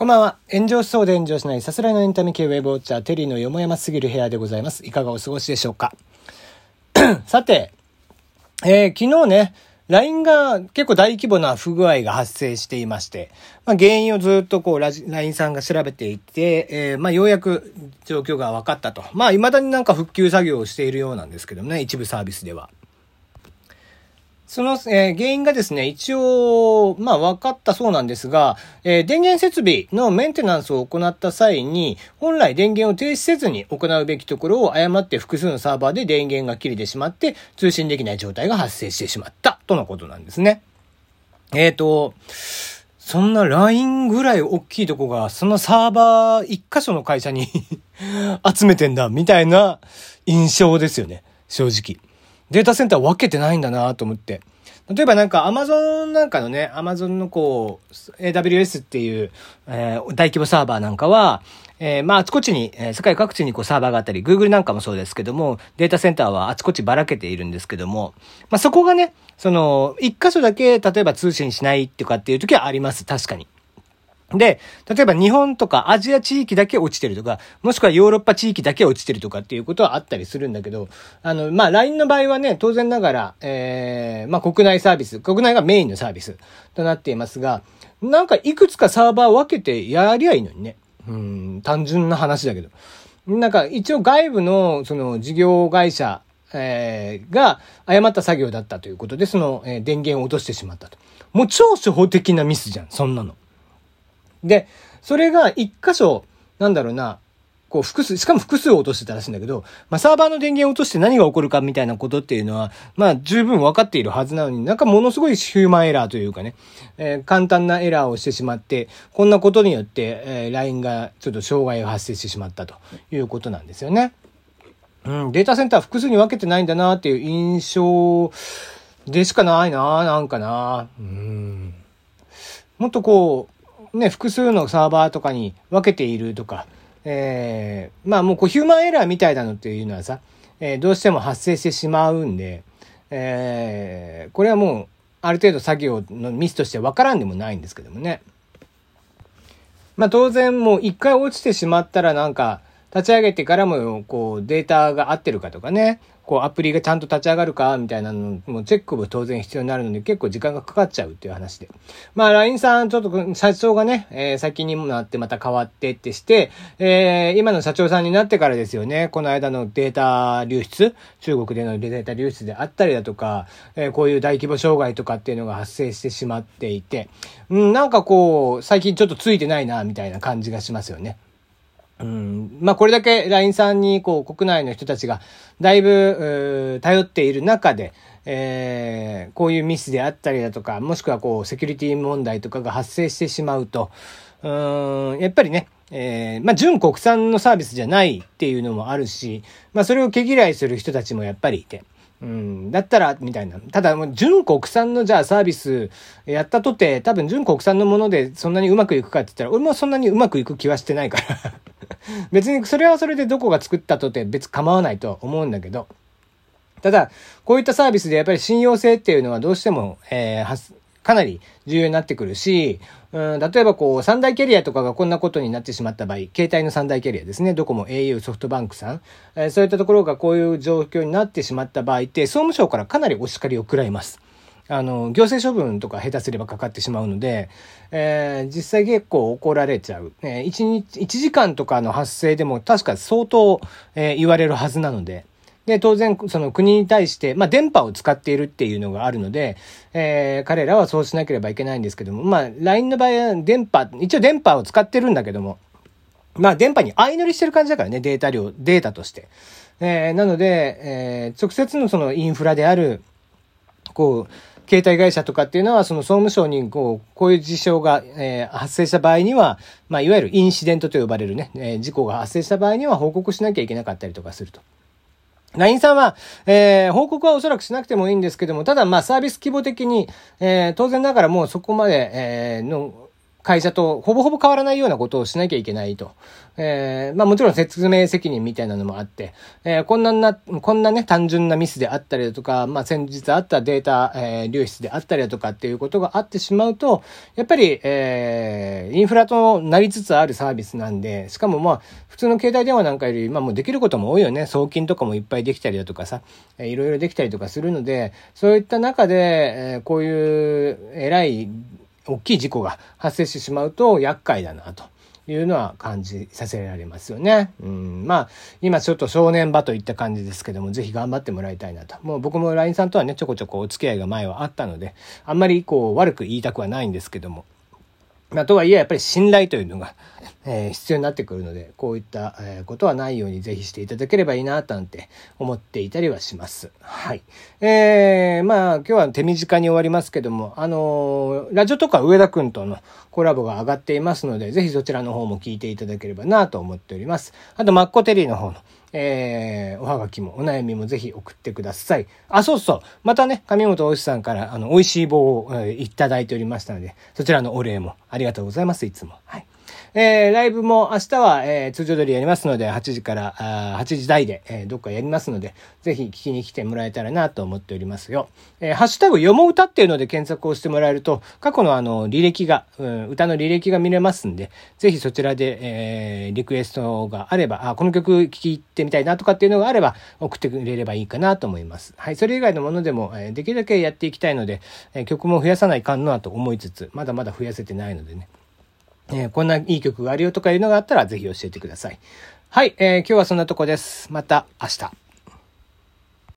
こんばんは。炎上しそうで炎上しないさすらいのエンタメ系ウェブウォッチャー、テリーのよもやますぎる部屋でございます。いかがお過ごしでしょうか さて、えー、昨日ね、LINE が結構大規模な不具合が発生していまして、まあ、原因をずっとこう、LINE さんが調べていて、えー、まあ、ようやく状況が分かったと。まあ、未だになんか復旧作業をしているようなんですけどね、一部サービスでは。その、えー、原因がですね、一応、まあ分かったそうなんですが、えー、電源設備のメンテナンスを行った際に、本来電源を停止せずに行うべきところを誤って複数のサーバーで電源が切れてしまって、通信できない状態が発生してしまった、とのことなんですね。えっ、ー、と、そんな LINE ぐらい大きいとこが、そのサーバー一箇所の会社に 集めてんだ、みたいな印象ですよね、正直。データセンター分けてないんだなと思って。例えばなんか Amazon なんかのね、Amazon のこう、AWS っていう、えー、大規模サーバーなんかは、えー、まああちこちに、えー、世界各地にこうサーバーがあったり、Google なんかもそうですけども、データセンターはあちこちばらけているんですけども、まあそこがね、その、一箇所だけ例えば通信しないっていうかっていう時はあります。確かに。で、例えば日本とかアジア地域だけ落ちてるとか、もしくはヨーロッパ地域だけ落ちてるとかっていうことはあったりするんだけど、あの、まあ、LINE の場合はね、当然ながら、えー、まあ、国内サービス、国内がメインのサービスとなっていますが、なんかいくつかサーバー分けてやりゃいいのにね。うん、単純な話だけど。なんか一応外部のその事業会社、えー、が誤った作業だったということで、その、えー、電源を落としてしまったと。もう超初歩的なミスじゃん、そんなの。で、それが一箇所、なんだろうな、こう複数、しかも複数を落としてたらしいんだけど、まあサーバーの電源を落として何が起こるかみたいなことっていうのは、まあ十分分かっているはずなのに、なんかものすごいヒューマンエラーというかね、えー、簡単なエラーをしてしまって、こんなことによって、えー、LINE がちょっと障害が発生してしまったということなんですよね。うん、データセンター複数に分けてないんだなっていう印象でしかないな、なんかな。うん。もっとこう、ね、複数のサーバーとかに分けているとか、えー、まあもうこうヒューマンエラーみたいなのっていうのはさ、えー、どうしても発生してしまうんで、えー、これはもうある程度作業のミスとして分からんでもないんですけどもね。まあ当然もう一回落ちてしまったらなんか立ち上げてからもこうデータが合ってるかとかね、こうアプリがちゃんと立ち上がるかみたいなのもチェックも当然必要になるので結構時間がかかっちゃうっていう話で。まあ LINE さんちょっと社長がね、えー、先にもなってまた変わってってして、えー、今の社長さんになってからですよね、この間のデータ流出、中国でのデータ流出であったりだとか、えー、こういう大規模障害とかっていうのが発生してしまっていて、うん、なんかこう、最近ちょっとついてないな、みたいな感じがしますよね。うん、まあこれだけ LINE さんにこう国内の人たちがだいぶ頼っている中で、えー、こういうミスであったりだとか、もしくはこうセキュリティ問題とかが発生してしまうと、うん、やっぱりね、えー、まあ純国産のサービスじゃないっていうのもあるし、まあそれを毛嫌いする人たちもやっぱりいて、うん、だったら、みたいな。ただ、純国産のじゃあサービスやったとて、多分純国産のものでそんなにうまくいくかって言ったら、俺もそんなにうまくいく気はしてないから 別にそれはそれでどこが作ったとて別構わないとは思うんだけど、ただ、こういったサービスでやっぱり信用性っていうのはどうしても、えー、かなり重要になってくるし、うん、例えばこう、三大キャリアとかがこんなことになってしまった場合、携帯の三大キャリアですね、ドコモ、au、ソフトバンクさん、えー、そういったところがこういう状況になってしまった場合って、総務省からかなりお叱りを食らいます。あの、行政処分とか下手すればかかってしまうので、えー、実際結構怒られちゃう。えー、1日、1時間とかの発生でも確か相当、えー、言われるはずなので、で、当然、その国に対して、まあ、電波を使っているっていうのがあるので、えー、彼らはそうしなければいけないんですけども、まあ、LINE の場合は電波、一応電波を使ってるんだけども、まあ、電波に相乗りしてる感じだからね、データ量、データとして。えー、なので、えー、直接のそのインフラである、こう、携帯会社とかっていうのは、その総務省にこう、こういう事象が、えー、発生した場合には、まあ、いわゆるインシデントと呼ばれるね、えー、事故が発生した場合には報告しなきゃいけなかったりとかすると。LINE さんは、えー、報告はおそらくしなくてもいいんですけども、ただまあサービス規模的に、えー、当然ながらもうそこまで、えー、の、会社とほぼほぼ変わらないようなことをしなきゃいけないと。えー、まあもちろん説明責任みたいなのもあって、えー、こんなな、こんなね、単純なミスであったりだとか、まあ先日あったデータ、えー、流出であったりだとかっていうことがあってしまうと、やっぱり、えー、インフラとなりつつあるサービスなんで、しかもまあ、普通の携帯電話なんかより、まあもうできることも多いよね。送金とかもいっぱいできたりだとかさ、えー、いろいろできたりとかするので、そういった中で、えー、こういう偉い大きい事故が発生してしまうと厄介だなと。いうのは感じさせられますよね。うん、まあ、今ちょっと正念場といった感じですけども、ぜひ頑張ってもらいたいなと。もう僕も LINE さんとはね、ちょこちょこお付き合いが前はあったので、あんまりこう悪く言いたくはないんですけども、まあ、とはいえやっぱり信頼というのが、え、必要になってくるので、こういった、え、ことはないようにぜひしていただければいいな、なんて思っていたりはします。はい。えー、まあ今日は手短に終わりますけども、あのー、ラジオとか上田くんとのコラボが上がっていますので、ぜひそちらの方も聞いていただければなと思っております。あと、マッコテリーの方の、えー、おはがきもお悩みもぜひ送ってください。あ、そうそう。またね、上本おしさんから、あの、美味しい棒を、えー、いただいておりましたので、そちらのお礼もありがとうございます、いつも。はい。えー、ライブも明日は、えー、通常通りやりますので、8時からあ8時台で、えー、どっかやりますので、ぜひ聞きに来てもらえたらなと思っておりますよ。えー、ハッシュタグ読も歌っていうので検索をしてもらえると、過去のあの、履歴が、うん、歌の履歴が見れますんで、ぜひそちらで、えー、リクエストがあれば、あ、この曲聴いてみたいなとかっていうのがあれば、送ってくれればいいかなと思います。はい、それ以外のものでも、えー、できるだけやっていきたいので、えー、曲も増やさないかんなと思いつつ、まだまだ増やせてないのでね。えー、こんないい曲があるよとかいうのがあったらぜひ教えてください。はい、えー、今日はそんなとこです。また明日。